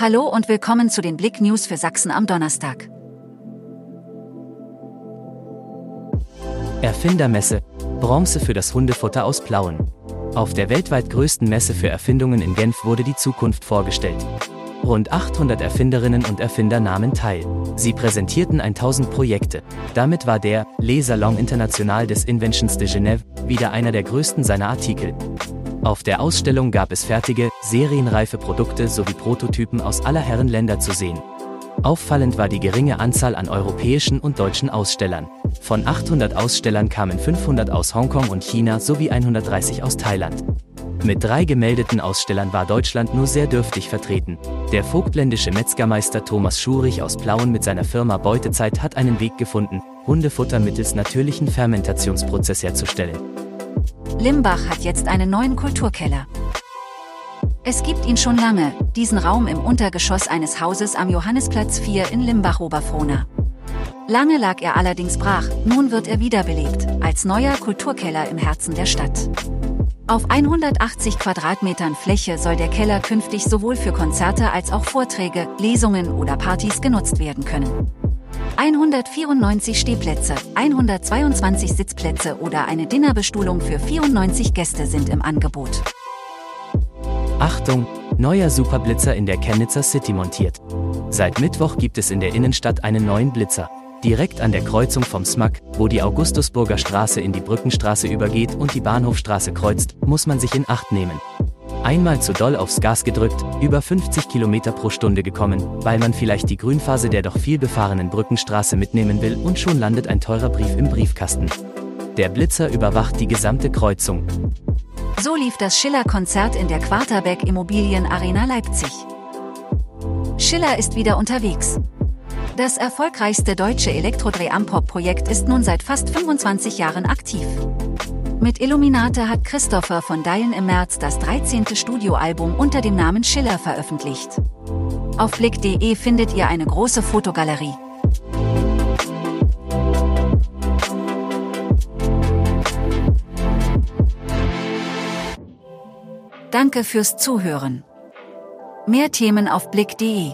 Hallo und willkommen zu den Blick News für Sachsen am Donnerstag. Erfindermesse. Bronze für das Hundefutter aus Plauen. Auf der weltweit größten Messe für Erfindungen in Genf wurde die Zukunft vorgestellt. Rund 800 Erfinderinnen und Erfinder nahmen teil. Sie präsentierten 1000 Projekte. Damit war der Les Salon International des Inventions de Genève wieder einer der größten seiner Artikel. Auf der Ausstellung gab es fertige, serienreife Produkte sowie Prototypen aus aller Herren Länder zu sehen. Auffallend war die geringe Anzahl an europäischen und deutschen Ausstellern. Von 800 Ausstellern kamen 500 aus Hongkong und China sowie 130 aus Thailand. Mit drei gemeldeten Ausstellern war Deutschland nur sehr dürftig vertreten. Der vogtländische Metzgermeister Thomas Schurich aus Plauen mit seiner Firma Beutezeit hat einen Weg gefunden, Hundefutter mittels natürlichen Fermentationsprozess herzustellen. Limbach hat jetzt einen neuen Kulturkeller. Es gibt ihn schon lange, diesen Raum im Untergeschoss eines Hauses am Johannisplatz 4 in Limbach-Oberfrohna. Lange lag er allerdings brach, nun wird er wiederbelebt, als neuer Kulturkeller im Herzen der Stadt. Auf 180 Quadratmetern Fläche soll der Keller künftig sowohl für Konzerte als auch Vorträge, Lesungen oder Partys genutzt werden können. 194 Stehplätze, 122 Sitzplätze oder eine Dinnerbestuhlung für 94 Gäste sind im Angebot. Achtung, neuer Superblitzer in der Chemnitzer City montiert. Seit Mittwoch gibt es in der Innenstadt einen neuen Blitzer. Direkt an der Kreuzung vom SMAC, wo die Augustusburger Straße in die Brückenstraße übergeht und die Bahnhofstraße kreuzt, muss man sich in Acht nehmen. Einmal zu doll aufs Gas gedrückt, über 50 km pro Stunde gekommen, weil man vielleicht die Grünphase der doch viel befahrenen Brückenstraße mitnehmen will und schon landet ein teurer Brief im Briefkasten. Der Blitzer überwacht die gesamte Kreuzung. So lief das Schiller-Konzert in der Quarterback Immobilien Arena Leipzig. Schiller ist wieder unterwegs. Das erfolgreichste deutsche Elektrodreh-Ampop-Projekt ist nun seit fast 25 Jahren aktiv. Mit Illuminate hat Christopher von Dylan im März das 13. Studioalbum unter dem Namen Schiller veröffentlicht. Auf blick.de findet ihr eine große Fotogalerie. Danke fürs Zuhören. Mehr Themen auf blick.de